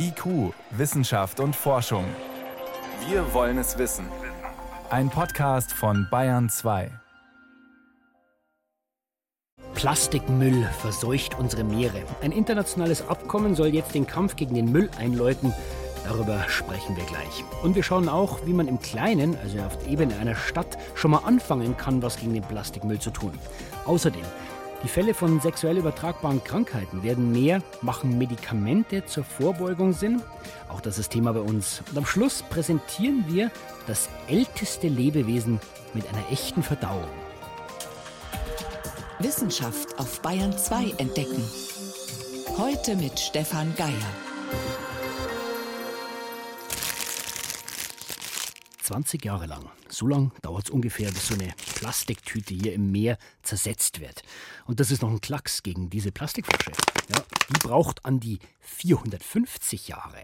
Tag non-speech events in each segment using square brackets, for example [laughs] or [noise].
IQ, Wissenschaft und Forschung. Wir wollen es wissen. Ein Podcast von Bayern 2. Plastikmüll verseucht unsere Meere. Ein internationales Abkommen soll jetzt den Kampf gegen den Müll einläuten. Darüber sprechen wir gleich. Und wir schauen auch, wie man im Kleinen, also auf der Ebene einer Stadt, schon mal anfangen kann, was gegen den Plastikmüll zu tun. Außerdem die Fälle von sexuell übertragbaren Krankheiten werden mehr, machen Medikamente zur Vorbeugung Sinn? Auch das ist Thema bei uns. Und am Schluss präsentieren wir das älteste Lebewesen mit einer echten Verdauung. Wissenschaft auf Bayern 2 entdecken. Heute mit Stefan Geier. 20 Jahre lang. So lang dauert es ungefähr, bis so eine Plastiktüte hier im Meer zersetzt wird. Und das ist noch ein Klacks gegen diese Plastikflasche. Ja, die braucht an die 450 Jahre.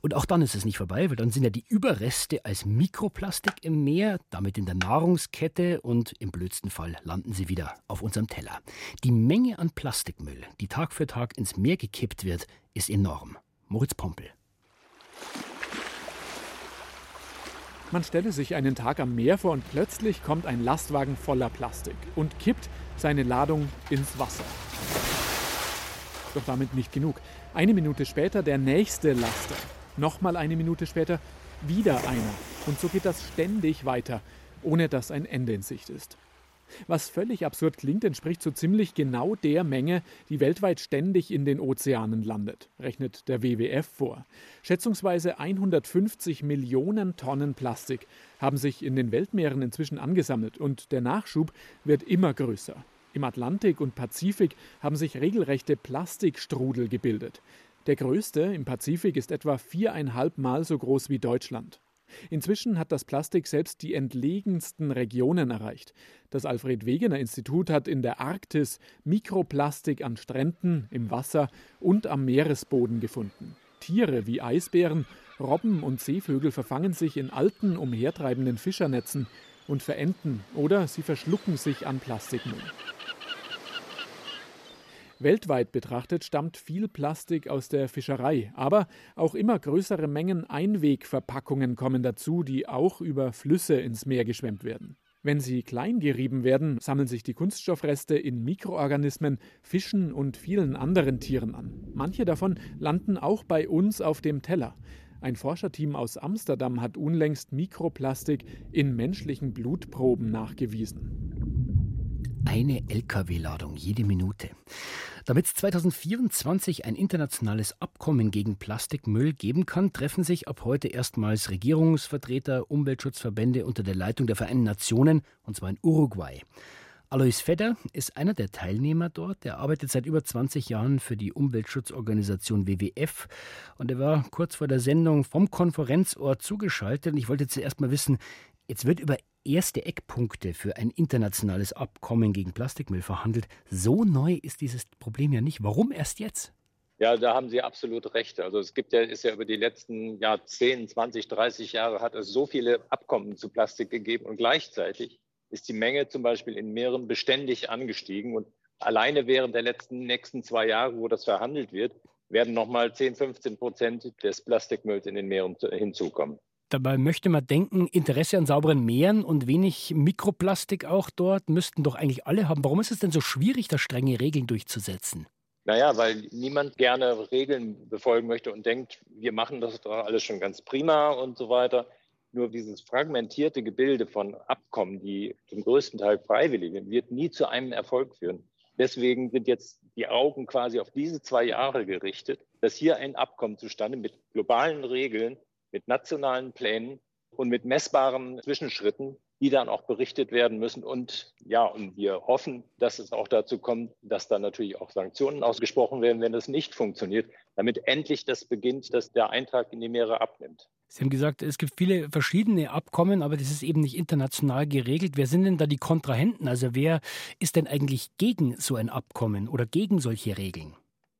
Und auch dann ist es nicht vorbei, weil dann sind ja die Überreste als Mikroplastik im Meer, damit in der Nahrungskette und im blödsten Fall landen sie wieder auf unserem Teller. Die Menge an Plastikmüll, die Tag für Tag ins Meer gekippt wird, ist enorm. Moritz Pompel. Man stelle sich einen Tag am Meer vor und plötzlich kommt ein Lastwagen voller Plastik und kippt seine Ladung ins Wasser. Doch damit nicht genug. Eine Minute später der nächste Laster. Nochmal eine Minute später wieder einer. Und so geht das ständig weiter, ohne dass ein Ende in Sicht ist. Was völlig absurd klingt, entspricht so ziemlich genau der Menge, die weltweit ständig in den Ozeanen landet, rechnet der WWF vor. Schätzungsweise 150 Millionen Tonnen Plastik haben sich in den Weltmeeren inzwischen angesammelt und der Nachschub wird immer größer. Im Atlantik und Pazifik haben sich regelrechte Plastikstrudel gebildet. Der größte im Pazifik ist etwa viereinhalb Mal so groß wie Deutschland. Inzwischen hat das Plastik selbst die entlegensten Regionen erreicht. Das Alfred Wegener Institut hat in der Arktis Mikroplastik an Stränden, im Wasser und am Meeresboden gefunden. Tiere wie Eisbären, Robben und Seevögel verfangen sich in alten, umhertreibenden Fischernetzen und verenden oder sie verschlucken sich an Plastikmüll. Weltweit betrachtet stammt viel Plastik aus der Fischerei, aber auch immer größere Mengen Einwegverpackungen kommen dazu, die auch über Flüsse ins Meer geschwemmt werden. Wenn sie klein gerieben werden, sammeln sich die Kunststoffreste in Mikroorganismen, Fischen und vielen anderen Tieren an. Manche davon landen auch bei uns auf dem Teller. Ein Forscherteam aus Amsterdam hat unlängst Mikroplastik in menschlichen Blutproben nachgewiesen. Eine Lkw-Ladung jede Minute. Damit es 2024 ein internationales Abkommen gegen Plastikmüll geben kann, treffen sich ab heute erstmals Regierungsvertreter, Umweltschutzverbände unter der Leitung der Vereinten Nationen, und zwar in Uruguay. Alois Fedder ist einer der Teilnehmer dort. Er arbeitet seit über 20 Jahren für die Umweltschutzorganisation WWF und er war kurz vor der Sendung vom Konferenzort zugeschaltet. Und ich wollte zuerst mal wissen, jetzt wird über erste Eckpunkte für ein internationales Abkommen gegen Plastikmüll verhandelt. So neu ist dieses Problem ja nicht. Warum erst jetzt? Ja, da haben Sie absolut recht. Also es gibt ja, ist ja über die letzten ja, 10, 20, 30 Jahre hat es so viele Abkommen zu Plastik gegeben und gleichzeitig ist die Menge zum Beispiel in Meeren beständig angestiegen und alleine während der letzten nächsten zwei Jahre, wo das verhandelt wird, werden nochmal 10, 15 Prozent des Plastikmülls in den Meeren hinzukommen. Dabei möchte man denken, Interesse an sauberen Meeren und wenig Mikroplastik auch dort müssten doch eigentlich alle haben. Warum ist es denn so schwierig, da strenge Regeln durchzusetzen? Naja, weil niemand gerne Regeln befolgen möchte und denkt, wir machen das doch alles schon ganz prima und so weiter. Nur dieses fragmentierte Gebilde von Abkommen, die zum größten Teil freiwillig sind, wird nie zu einem Erfolg führen. Deswegen sind jetzt die Augen quasi auf diese zwei Jahre gerichtet, dass hier ein Abkommen zustande mit globalen Regeln mit nationalen Plänen und mit messbaren Zwischenschritten, die dann auch berichtet werden müssen. Und ja, und wir hoffen, dass es auch dazu kommt, dass dann natürlich auch Sanktionen ausgesprochen werden, wenn das nicht funktioniert, damit endlich das beginnt, dass der Eintrag in die Meere abnimmt. Sie haben gesagt, es gibt viele verschiedene Abkommen, aber das ist eben nicht international geregelt. Wer sind denn da die Kontrahenten? Also wer ist denn eigentlich gegen so ein Abkommen oder gegen solche Regeln?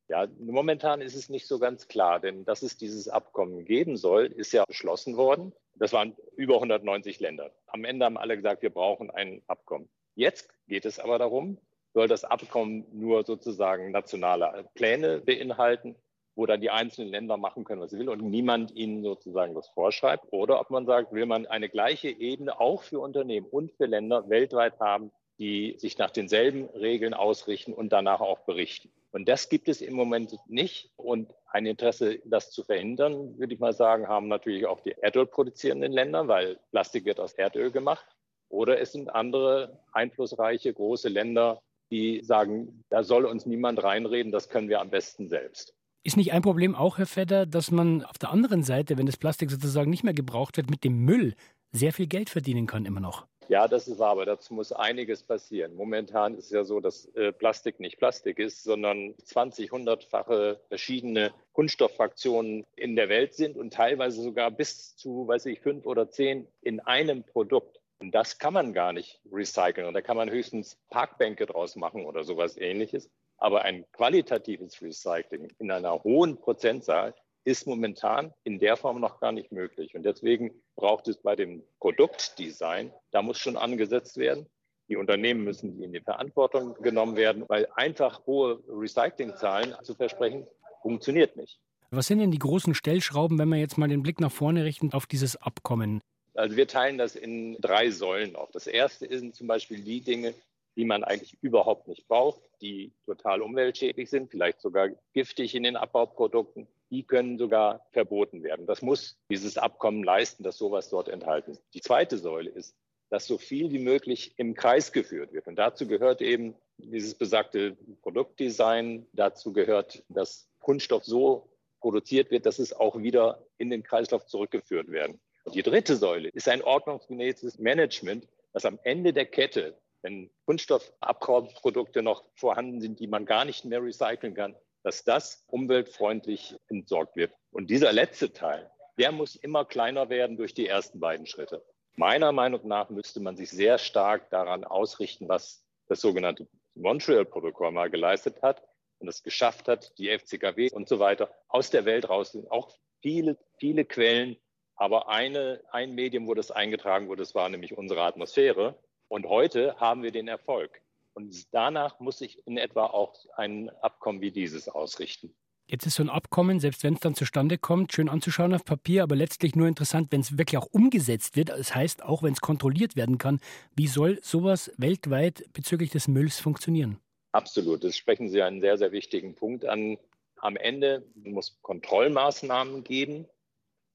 Ja, momentan ist es nicht so ganz klar, denn dass es dieses Abkommen geben soll, ist ja beschlossen worden. Das waren über 190 Länder. Am Ende haben alle gesagt, wir brauchen ein Abkommen. Jetzt geht es aber darum, soll das Abkommen nur sozusagen nationale Pläne beinhalten wo dann die einzelnen Länder machen können, was sie will und niemand ihnen sozusagen das vorschreibt. Oder ob man sagt, will man eine gleiche Ebene auch für Unternehmen und für Länder weltweit haben, die sich nach denselben Regeln ausrichten und danach auch berichten. Und das gibt es im Moment nicht. Und ein Interesse, das zu verhindern, würde ich mal sagen, haben natürlich auch die Erdöl produzierenden Länder, weil Plastik wird aus Erdöl gemacht. Oder es sind andere einflussreiche große Länder, die sagen, da soll uns niemand reinreden, das können wir am besten selbst. Ist nicht ein Problem auch, Herr Fedder, dass man auf der anderen Seite, wenn das Plastik sozusagen nicht mehr gebraucht wird, mit dem Müll sehr viel Geld verdienen kann immer noch? Ja, das ist wahr, aber dazu muss einiges passieren. Momentan ist es ja so, dass äh, Plastik nicht Plastik ist, sondern 20, 100-fache verschiedene Kunststofffraktionen in der Welt sind und teilweise sogar bis zu, weiß ich, fünf oder zehn in einem Produkt. Und das kann man gar nicht recyceln. Und da kann man höchstens Parkbänke draus machen oder sowas ähnliches. Aber ein qualitatives Recycling in einer hohen Prozentzahl ist momentan in der Form noch gar nicht möglich. Und deswegen braucht es bei dem Produktdesign, da muss schon angesetzt werden. Die Unternehmen müssen in die Verantwortung genommen werden, weil einfach hohe Recyclingzahlen zu versprechen, funktioniert nicht. Was sind denn die großen Stellschrauben, wenn wir jetzt mal den Blick nach vorne richten auf dieses Abkommen? Also wir teilen das in drei Säulen auf. Das erste sind zum Beispiel die Dinge, die man eigentlich überhaupt nicht braucht, die total umweltschädlich sind, vielleicht sogar giftig in den Abbauprodukten. Die können sogar verboten werden. Das muss dieses Abkommen leisten, dass sowas dort enthalten ist. Die zweite Säule ist, dass so viel wie möglich im Kreis geführt wird. Und dazu gehört eben dieses besagte Produktdesign. Dazu gehört, dass Kunststoff so produziert wird, dass es auch wieder in den Kreislauf zurückgeführt werden. Die dritte Säule ist ein ordnungsgemäßes Management, das am Ende der Kette, wenn Kunststoffabbauprodukte noch vorhanden sind, die man gar nicht mehr recyceln kann, dass das umweltfreundlich entsorgt wird. Und dieser letzte Teil, der muss immer kleiner werden durch die ersten beiden Schritte. Meiner Meinung nach müsste man sich sehr stark daran ausrichten, was das sogenannte Montreal-Protokoll mal geleistet hat und es geschafft hat, die FCKW und so weiter aus der Welt raus. Auch viele, viele Quellen aber eine, ein Medium, wo das eingetragen wurde, das war nämlich unsere Atmosphäre. Und heute haben wir den Erfolg. Und danach muss sich in etwa auch ein Abkommen wie dieses ausrichten. Jetzt ist so ein Abkommen, selbst wenn es dann zustande kommt, schön anzuschauen auf Papier, aber letztlich nur interessant, wenn es wirklich auch umgesetzt wird. Das heißt, auch wenn es kontrolliert werden kann, wie soll sowas weltweit bezüglich des Mülls funktionieren? Absolut, das sprechen Sie einen sehr, sehr wichtigen Punkt an. Am Ende muss es Kontrollmaßnahmen geben,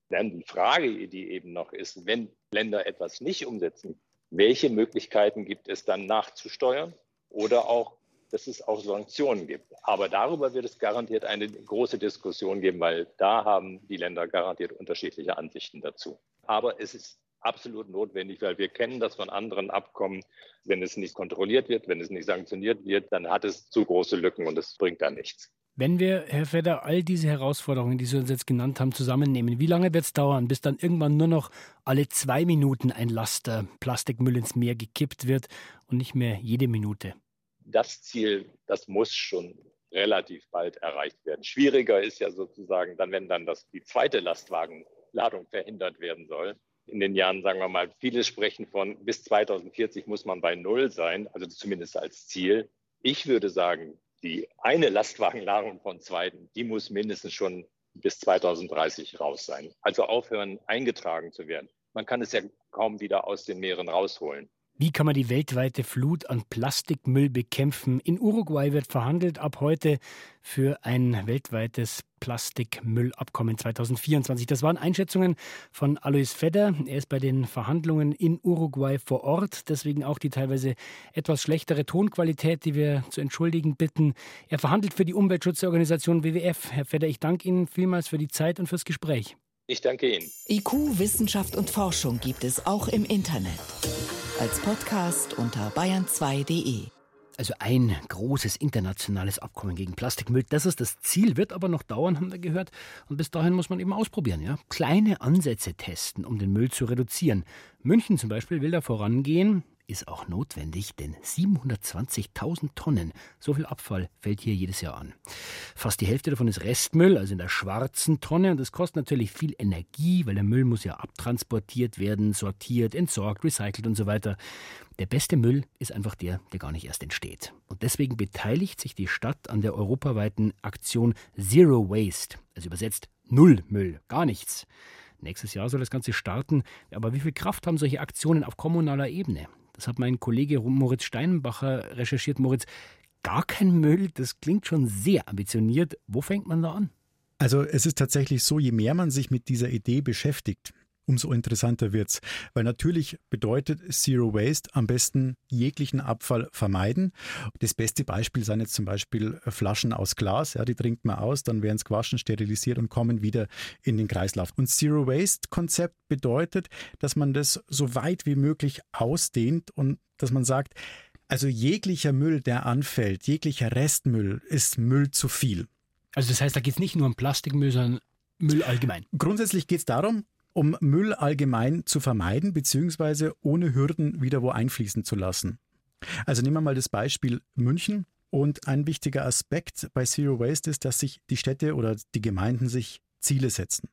dann die Frage, die eben noch ist, wenn Länder etwas nicht umsetzen, welche Möglichkeiten gibt es dann nachzusteuern oder auch, dass es auch Sanktionen gibt. Aber darüber wird es garantiert eine große Diskussion geben, weil da haben die Länder garantiert unterschiedliche Ansichten dazu. Aber es ist absolut notwendig, weil wir kennen das von anderen Abkommen. Wenn es nicht kontrolliert wird, wenn es nicht sanktioniert wird, dann hat es zu große Lücken und es bringt da nichts. Wenn wir, Herr Fedder, all diese Herausforderungen, die Sie uns jetzt genannt haben, zusammennehmen, wie lange wird es dauern, bis dann irgendwann nur noch alle zwei Minuten ein Laster Plastikmüll ins Meer gekippt wird und nicht mehr jede Minute? Das Ziel, das muss schon relativ bald erreicht werden. Schwieriger ist ja sozusagen dann, wenn dann das, die zweite Lastwagenladung verhindert werden soll. In den Jahren, sagen wir mal, viele sprechen von bis 2040 muss man bei Null sein, also zumindest als Ziel. Ich würde sagen, die eine Lastwagenladung von zweiten, die muss mindestens schon bis 2030 raus sein. Also aufhören, eingetragen zu werden. Man kann es ja kaum wieder aus den Meeren rausholen. Wie kann man die weltweite Flut an Plastikmüll bekämpfen? In Uruguay wird verhandelt ab heute für ein weltweites Plastikmüllabkommen 2024. Das waren Einschätzungen von Alois Fedder. Er ist bei den Verhandlungen in Uruguay vor Ort. Deswegen auch die teilweise etwas schlechtere Tonqualität, die wir zu entschuldigen bitten. Er verhandelt für die Umweltschutzorganisation WWF. Herr Fedder, ich danke Ihnen vielmals für die Zeit und fürs Gespräch. Ich danke Ihnen. IQ, Wissenschaft und Forschung gibt es auch im Internet als Podcast unter bayern2.de. Also ein großes internationales Abkommen gegen Plastikmüll. Das ist das Ziel, wird aber noch dauern, haben wir gehört. Und bis dahin muss man eben ausprobieren, ja. Kleine Ansätze testen, um den Müll zu reduzieren. München zum Beispiel will da vorangehen. Ist auch notwendig, denn 720.000 Tonnen, so viel Abfall fällt hier jedes Jahr an. Fast die Hälfte davon ist Restmüll, also in der schwarzen Tonne, und das kostet natürlich viel Energie, weil der Müll muss ja abtransportiert werden, sortiert, entsorgt, recycelt und so weiter. Der beste Müll ist einfach der, der gar nicht erst entsteht. Und deswegen beteiligt sich die Stadt an der europaweiten Aktion Zero Waste, also übersetzt Null Müll, gar nichts. Nächstes Jahr soll das Ganze starten. Aber wie viel Kraft haben solche Aktionen auf kommunaler Ebene? Das hat mein Kollege Moritz Steinbacher recherchiert. Moritz, gar kein Müll, das klingt schon sehr ambitioniert. Wo fängt man da an? Also es ist tatsächlich so, je mehr man sich mit dieser Idee beschäftigt, umso interessanter wird's. Weil natürlich bedeutet Zero Waste am besten jeglichen Abfall vermeiden. Das beste Beispiel sind jetzt zum Beispiel Flaschen aus Glas. Ja, die trinkt man aus, dann werden es gewaschen, sterilisiert und kommen wieder in den Kreislauf. Und Zero Waste Konzept bedeutet, dass man das so weit wie möglich ausdehnt und dass man sagt, also jeglicher Müll, der anfällt, jeglicher Restmüll ist Müll zu viel. Also das heißt, da geht es nicht nur um Plastikmüll, sondern Müll allgemein. Grundsätzlich geht es darum, um Müll allgemein zu vermeiden bzw. ohne Hürden wieder wo einfließen zu lassen. Also nehmen wir mal das Beispiel München. Und ein wichtiger Aspekt bei Zero Waste ist, dass sich die Städte oder die Gemeinden sich Ziele setzen.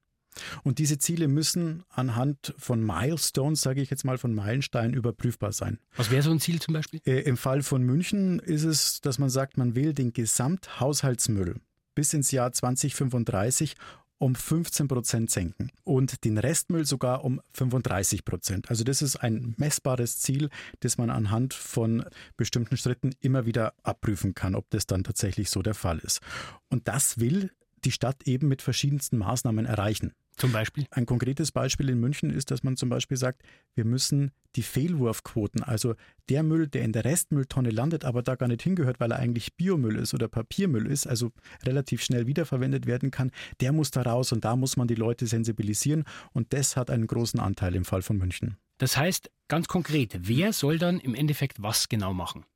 Und diese Ziele müssen anhand von Milestones, sage ich jetzt mal, von Meilensteinen überprüfbar sein. Was wäre so ein Ziel zum Beispiel? Äh, Im Fall von München ist es, dass man sagt, man will den Gesamthaushaltsmüll bis ins Jahr 2035 um 15 Prozent senken und den Restmüll sogar um 35 Prozent. Also das ist ein messbares Ziel, das man anhand von bestimmten Schritten immer wieder abprüfen kann, ob das dann tatsächlich so der Fall ist. Und das will die Stadt eben mit verschiedensten Maßnahmen erreichen. Zum Beispiel? Ein konkretes Beispiel in München ist, dass man zum Beispiel sagt, wir müssen die Fehlwurfquoten, also der Müll, der in der Restmülltonne landet, aber da gar nicht hingehört, weil er eigentlich Biomüll ist oder Papiermüll ist, also relativ schnell wiederverwendet werden kann, der muss da raus und da muss man die Leute sensibilisieren und das hat einen großen Anteil im Fall von München. Das heißt, ganz konkret, wer soll dann im Endeffekt was genau machen?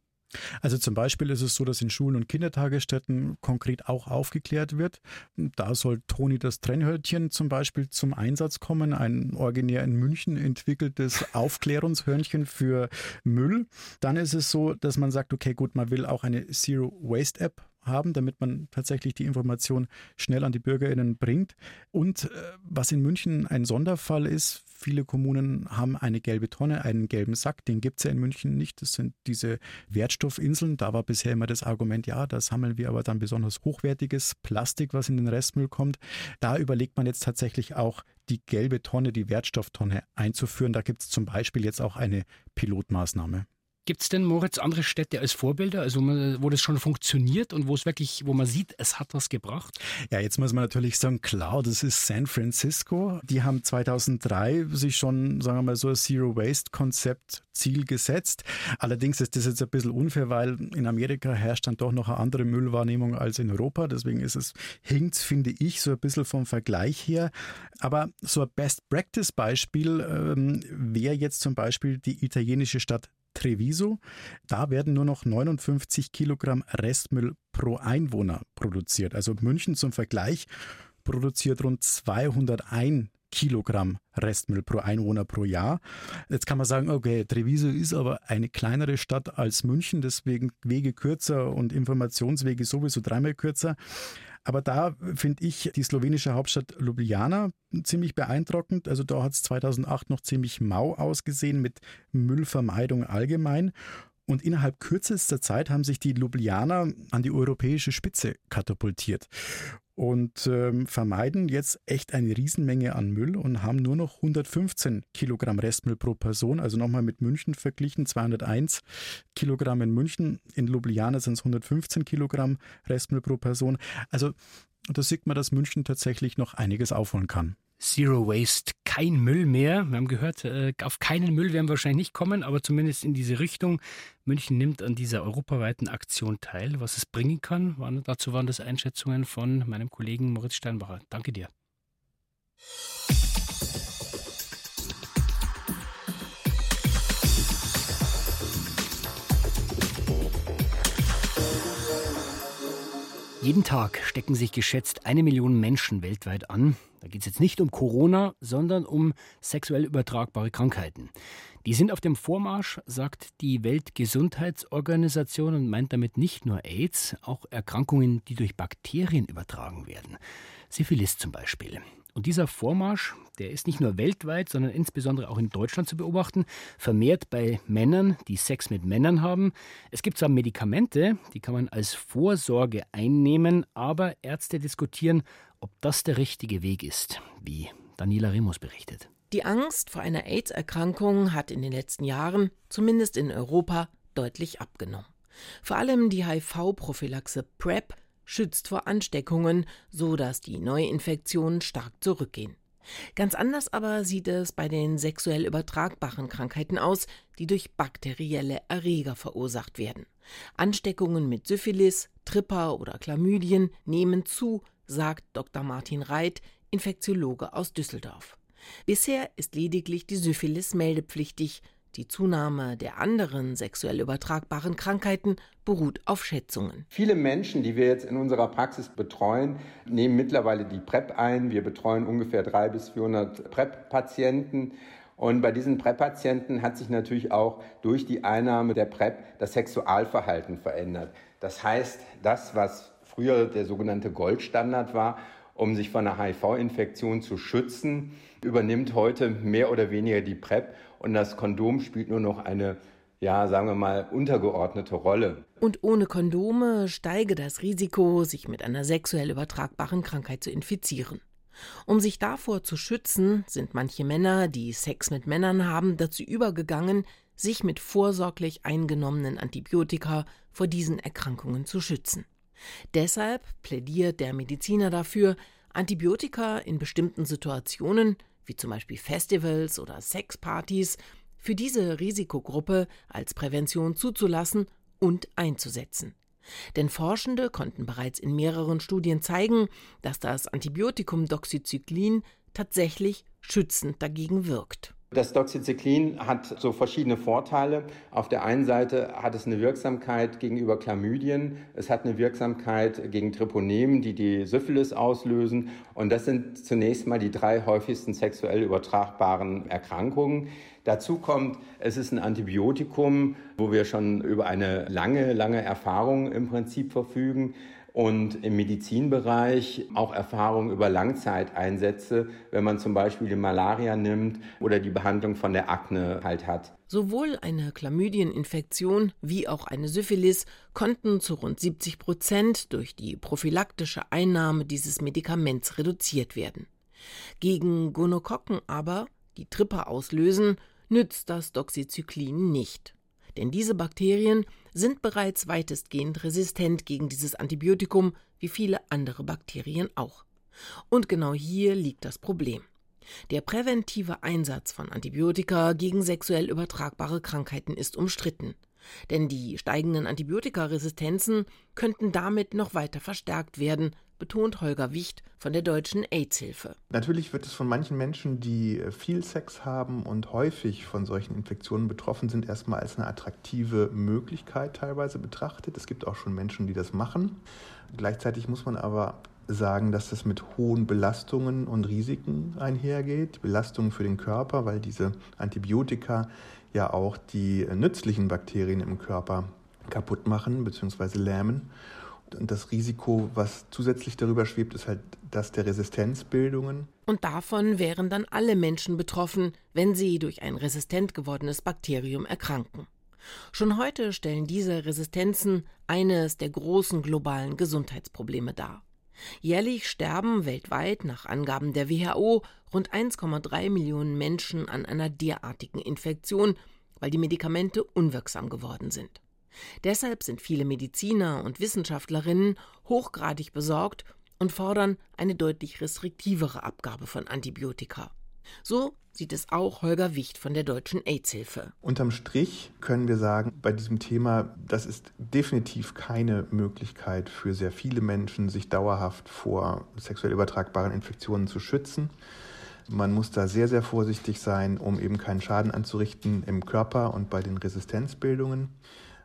Also zum Beispiel ist es so, dass in Schulen und Kindertagesstätten konkret auch aufgeklärt wird. Da soll Toni das Trennhörnchen zum Beispiel zum Einsatz kommen, ein originär in München entwickeltes [laughs] Aufklärungshörnchen für Müll. Dann ist es so, dass man sagt, okay, gut, man will auch eine Zero Waste App haben, damit man tatsächlich die Information schnell an die BürgerInnen bringt. Und äh, was in München ein Sonderfall ist, viele Kommunen haben eine gelbe Tonne, einen gelben Sack, den gibt es ja in München nicht. Das sind diese Wertstoffinseln. Da war bisher immer das Argument, ja, da sammeln wir aber dann besonders hochwertiges Plastik, was in den Restmüll kommt. Da überlegt man jetzt tatsächlich auch, die gelbe Tonne, die Wertstofftonne einzuführen. Da gibt es zum Beispiel jetzt auch eine Pilotmaßnahme. Gibt es denn, Moritz, andere Städte als Vorbilder, also wo das schon funktioniert und wo es wirklich, wo man sieht, es hat was gebracht? Ja, jetzt muss man natürlich sagen, klar, das ist San Francisco. Die haben 2003 sich schon, sagen wir mal, so ein Zero Waste Konzept Ziel gesetzt. Allerdings ist das jetzt ein bisschen unfair, weil in Amerika herrscht dann doch noch eine andere Müllwahrnehmung als in Europa. Deswegen ist es, hinkt, finde ich, so ein bisschen vom Vergleich her. Aber so ein Best-Practice-Beispiel ähm, wäre jetzt zum Beispiel die italienische Stadt Treviso. Da werden nur noch 59 Kilogramm Restmüll pro Einwohner produziert. Also München zum Vergleich produziert rund 201 Kilogramm Restmüll pro Einwohner pro Jahr. Jetzt kann man sagen, okay, Treviso ist aber eine kleinere Stadt als München, deswegen Wege kürzer und Informationswege sowieso dreimal kürzer. Aber da finde ich die slowenische Hauptstadt Ljubljana ziemlich beeindruckend. Also da hat es 2008 noch ziemlich mau ausgesehen mit Müllvermeidung allgemein. Und innerhalb kürzester Zeit haben sich die Ljubljana an die europäische Spitze katapultiert und ähm, vermeiden jetzt echt eine Riesenmenge an Müll und haben nur noch 115 Kilogramm Restmüll pro Person. Also nochmal mit München verglichen, 201 Kilogramm in München. In Ljubljana sind es 115 Kilogramm Restmüll pro Person. Also da sieht man, dass München tatsächlich noch einiges aufholen kann. Zero Waste, kein Müll mehr. Wir haben gehört, äh, auf keinen Müll werden wir wahrscheinlich nicht kommen, aber zumindest in diese Richtung. München nimmt an dieser europaweiten Aktion teil. Was es bringen kann, waren, dazu waren das Einschätzungen von meinem Kollegen Moritz Steinbacher. Danke dir. Jeden Tag stecken sich geschätzt eine Million Menschen weltweit an. Da geht es jetzt nicht um Corona, sondern um sexuell übertragbare Krankheiten. Die sind auf dem Vormarsch, sagt die Weltgesundheitsorganisation und meint damit nicht nur AIDS, auch Erkrankungen, die durch Bakterien übertragen werden. Syphilis zum Beispiel. Und dieser Vormarsch, der ist nicht nur weltweit, sondern insbesondere auch in Deutschland zu beobachten, vermehrt bei Männern, die Sex mit Männern haben. Es gibt zwar Medikamente, die kann man als Vorsorge einnehmen, aber Ärzte diskutieren, ob das der richtige Weg ist, wie Daniela Remus berichtet. Die Angst vor einer AIDS-Erkrankung hat in den letzten Jahren, zumindest in Europa, deutlich abgenommen. Vor allem die HIV-Prophylaxe PrEP schützt vor Ansteckungen, so dass die Neuinfektionen stark zurückgehen. Ganz anders aber sieht es bei den sexuell übertragbaren Krankheiten aus, die durch bakterielle Erreger verursacht werden. Ansteckungen mit Syphilis, Tripper oder Chlamydien nehmen zu, sagt Dr. Martin Reit, Infektiologe aus Düsseldorf. Bisher ist lediglich die Syphilis meldepflichtig, die Zunahme der anderen sexuell übertragbaren Krankheiten beruht auf Schätzungen. Viele Menschen, die wir jetzt in unserer Praxis betreuen, nehmen mittlerweile die PrEP ein. Wir betreuen ungefähr 300 bis 400 PrEP-Patienten. Und bei diesen PrEP-Patienten hat sich natürlich auch durch die Einnahme der PrEP das Sexualverhalten verändert. Das heißt, das, was früher der sogenannte Goldstandard war, um sich von einer HIV-Infektion zu schützen, übernimmt heute mehr oder weniger die PrEP und das Kondom spielt nur noch eine, ja, sagen wir mal, untergeordnete Rolle. Und ohne Kondome steige das Risiko, sich mit einer sexuell übertragbaren Krankheit zu infizieren. Um sich davor zu schützen, sind manche Männer, die Sex mit Männern haben, dazu übergegangen, sich mit vorsorglich eingenommenen Antibiotika vor diesen Erkrankungen zu schützen. Deshalb plädiert der Mediziner dafür, Antibiotika in bestimmten Situationen wie zum Beispiel Festivals oder Sexpartys, für diese Risikogruppe als Prävention zuzulassen und einzusetzen. Denn Forschende konnten bereits in mehreren Studien zeigen, dass das Antibiotikum Doxycyclin tatsächlich schützend dagegen wirkt. Das Doxycyclin hat so verschiedene Vorteile. Auf der einen Seite hat es eine Wirksamkeit gegenüber Chlamydien, es hat eine Wirksamkeit gegen Treponemen, die die Syphilis auslösen. Und das sind zunächst mal die drei häufigsten sexuell übertragbaren Erkrankungen. Dazu kommt, es ist ein Antibiotikum, wo wir schon über eine lange, lange Erfahrung im Prinzip verfügen und im Medizinbereich auch Erfahrungen über Langzeiteinsätze, wenn man zum Beispiel die Malaria nimmt oder die Behandlung von der Akne halt hat. Sowohl eine Chlamydieninfektion wie auch eine Syphilis konnten zu rund 70 Prozent durch die prophylaktische Einnahme dieses Medikaments reduziert werden. Gegen Gonokokken aber, die Tripper auslösen, nützt das Doxycyclin nicht. Denn diese Bakterien sind bereits weitestgehend resistent gegen dieses Antibiotikum, wie viele andere Bakterien auch. Und genau hier liegt das Problem. Der präventive Einsatz von Antibiotika gegen sexuell übertragbare Krankheiten ist umstritten. Denn die steigenden Antibiotikaresistenzen könnten damit noch weiter verstärkt werden, betont Holger Wicht von der Deutschen AIDS-Hilfe. Natürlich wird es von manchen Menschen, die äh, viel Sex haben und häufig von solchen Infektionen betroffen sind, erstmal als eine attraktive Möglichkeit teilweise betrachtet. Es gibt auch schon Menschen, die das machen. Gleichzeitig muss man aber sagen, dass das mit hohen Belastungen und Risiken einhergeht. Belastungen für den Körper, weil diese Antibiotika ja auch die nützlichen Bakterien im Körper kaputt machen bzw. lähmen. Und das Risiko, was zusätzlich darüber schwebt, ist halt das der Resistenzbildungen. Und davon wären dann alle Menschen betroffen, wenn sie durch ein resistent gewordenes Bakterium erkranken. Schon heute stellen diese Resistenzen eines der großen globalen Gesundheitsprobleme dar. Jährlich sterben weltweit nach Angaben der WHO rund 1,3 Millionen Menschen an einer derartigen Infektion, weil die Medikamente unwirksam geworden sind. Deshalb sind viele Mediziner und Wissenschaftlerinnen hochgradig besorgt und fordern eine deutlich restriktivere Abgabe von Antibiotika. So sieht es auch Holger Wicht von der Deutschen AIDS-Hilfe. Unterm Strich können wir sagen, bei diesem Thema, das ist definitiv keine Möglichkeit für sehr viele Menschen, sich dauerhaft vor sexuell übertragbaren Infektionen zu schützen. Man muss da sehr, sehr vorsichtig sein, um eben keinen Schaden anzurichten im Körper und bei den Resistenzbildungen.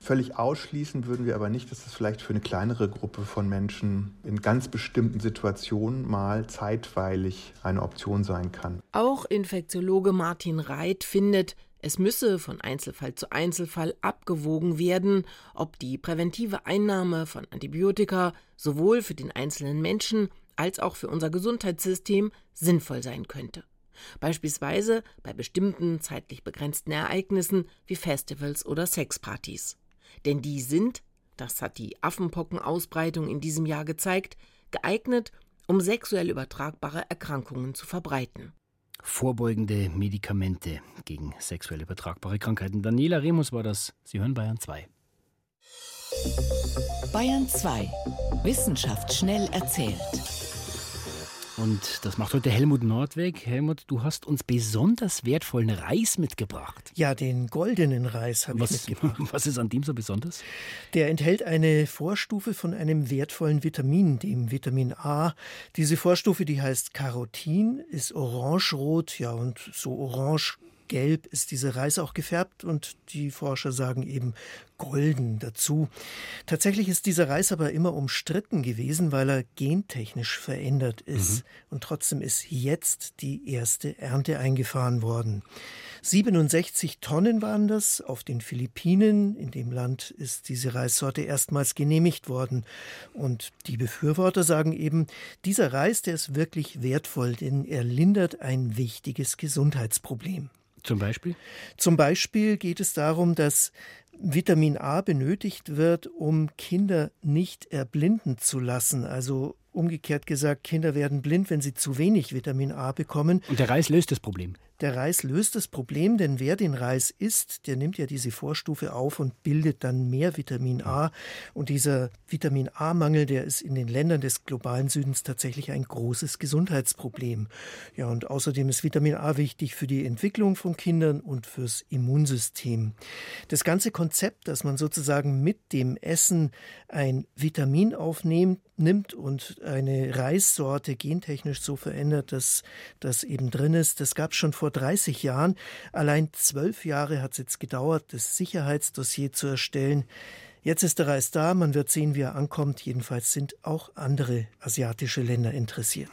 Völlig ausschließen würden wir aber nicht, dass es vielleicht für eine kleinere Gruppe von Menschen in ganz bestimmten Situationen mal zeitweilig eine Option sein kann. Auch Infektiologe Martin Reit findet, es müsse von Einzelfall zu Einzelfall abgewogen werden, ob die präventive Einnahme von Antibiotika sowohl für den einzelnen Menschen als auch für unser Gesundheitssystem sinnvoll sein könnte. Beispielsweise bei bestimmten zeitlich begrenzten Ereignissen wie Festivals oder Sexpartys. Denn die sind, das hat die Affenpockenausbreitung in diesem Jahr gezeigt, geeignet, um sexuell übertragbare Erkrankungen zu verbreiten. Vorbeugende Medikamente gegen sexuell übertragbare Krankheiten. Daniela Remus war das. Sie hören Bayern 2. Bayern 2. Wissenschaft schnell erzählt. Und das macht heute Helmut Nordweg. Helmut, du hast uns besonders wertvollen Reis mitgebracht. Ja, den goldenen Reis habe ich mitgebracht. [laughs] Was ist an dem so besonders? Der enthält eine Vorstufe von einem wertvollen Vitamin, dem Vitamin A. Diese Vorstufe, die heißt Carotin, ist orangerot, ja, und so orange gelb ist dieser Reis auch gefärbt und die Forscher sagen eben golden dazu. Tatsächlich ist dieser Reis aber immer umstritten gewesen, weil er gentechnisch verändert ist. Mhm. Und trotzdem ist jetzt die erste Ernte eingefahren worden. 67 Tonnen waren das auf den Philippinen. In dem Land ist diese Reissorte erstmals genehmigt worden. Und die Befürworter sagen eben, dieser Reis, der ist wirklich wertvoll, denn er lindert ein wichtiges Gesundheitsproblem. Zum Beispiel? Zum Beispiel geht es darum, dass Vitamin A benötigt wird, um Kinder nicht erblinden zu lassen. Also umgekehrt gesagt, Kinder werden blind, wenn sie zu wenig Vitamin A bekommen. Und der Reis löst das Problem. Der Reis löst das Problem, denn wer den Reis isst, der nimmt ja diese Vorstufe auf und bildet dann mehr Vitamin A. Und dieser Vitamin A-Mangel, der ist in den Ländern des globalen Südens tatsächlich ein großes Gesundheitsproblem. Ja, und außerdem ist Vitamin A wichtig für die Entwicklung von Kindern und fürs Immunsystem. Das ganze Konzept, dass man sozusagen mit dem Essen ein Vitamin aufnimmt, nimmt und eine Reissorte gentechnisch so verändert, dass das eben drin ist, das gab es schon vor vor 30 Jahren. Allein zwölf Jahre hat es jetzt gedauert, das Sicherheitsdossier zu erstellen. Jetzt ist der Reis da, man wird sehen, wie er ankommt. Jedenfalls sind auch andere asiatische Länder interessiert.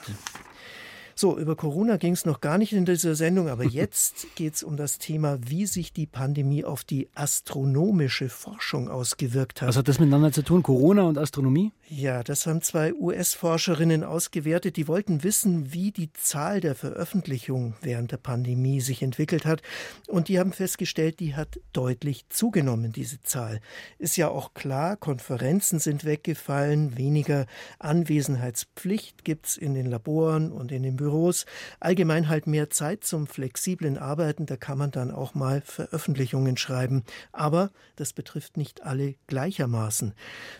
So, über Corona ging es noch gar nicht in dieser Sendung, aber [laughs] jetzt geht es um das Thema, wie sich die Pandemie auf die astronomische Forschung ausgewirkt hat. Was hat das miteinander zu tun, Corona und Astronomie? Ja, das haben zwei US-Forscherinnen ausgewertet. Die wollten wissen, wie die Zahl der Veröffentlichungen während der Pandemie sich entwickelt hat. Und die haben festgestellt, die hat deutlich zugenommen, diese Zahl. Ist ja auch klar, Konferenzen sind weggefallen, weniger Anwesenheitspflicht gibt es in den Laboren und in den Büros. Allgemein halt mehr Zeit zum flexiblen Arbeiten. Da kann man dann auch mal Veröffentlichungen schreiben. Aber das betrifft nicht alle gleichermaßen.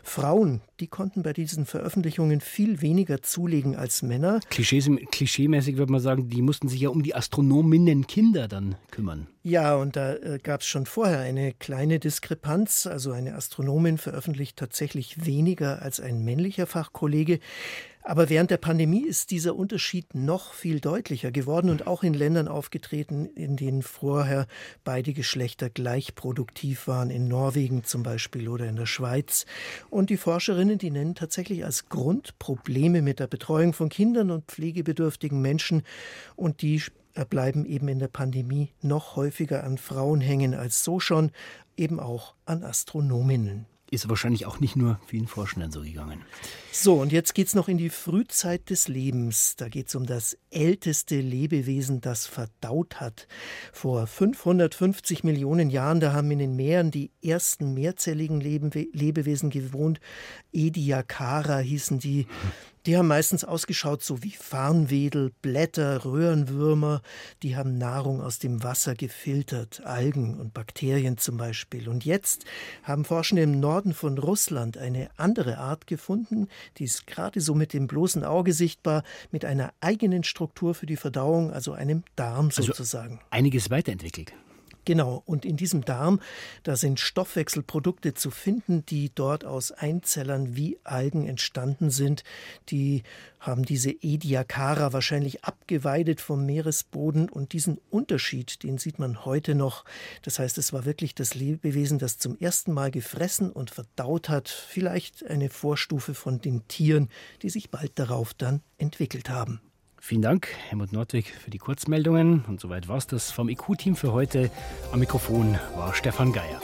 Frauen, die konnten bei diesen Veröffentlichungen viel weniger zulegen als Männer. Klischees, klischeemäßig würde man sagen, die mussten sich ja um die Astronominnenkinder dann kümmern. Ja, und da äh, gab es schon vorher eine kleine Diskrepanz. Also eine Astronomin veröffentlicht tatsächlich weniger als ein männlicher Fachkollege. Aber während der Pandemie ist dieser Unterschied noch viel deutlicher geworden und auch in Ländern aufgetreten, in denen vorher beide Geschlechter gleich produktiv waren, in Norwegen zum Beispiel oder in der Schweiz. Und die Forscherinnen, die nennen tatsächlich als Grund Probleme mit der Betreuung von Kindern und pflegebedürftigen Menschen und die bleiben eben in der Pandemie noch häufiger an Frauen hängen als so schon, eben auch an Astronominnen. Ist wahrscheinlich auch nicht nur vielen Forschenden so gegangen. So, und jetzt geht es noch in die Frühzeit des Lebens. Da geht es um das älteste Lebewesen, das verdaut hat. Vor 550 Millionen Jahren, da haben in den Meeren die ersten mehrzelligen Lebewesen gewohnt. Ediacara hießen die. Die haben meistens ausgeschaut so wie Farnwedel, Blätter, Röhrenwürmer. Die haben Nahrung aus dem Wasser gefiltert, Algen und Bakterien zum Beispiel. Und jetzt haben Forschende im Norden von Russland eine andere Art gefunden. Die ist gerade so mit dem bloßen Auge sichtbar, mit einer eigenen Struktur für die Verdauung, also einem Darm also sozusagen. Einiges weiterentwickelt Genau, und in diesem Darm, da sind Stoffwechselprodukte zu finden, die dort aus Einzellern wie Algen entstanden sind. Die haben diese Ediacara wahrscheinlich abgeweidet vom Meeresboden und diesen Unterschied, den sieht man heute noch. Das heißt, es war wirklich das Lebewesen, das zum ersten Mal gefressen und verdaut hat, vielleicht eine Vorstufe von den Tieren, die sich bald darauf dann entwickelt haben. Vielen Dank, Helmut Nordwig, für die Kurzmeldungen. Und soweit war es das vom IQ-Team für heute. Am Mikrofon war Stefan Geier.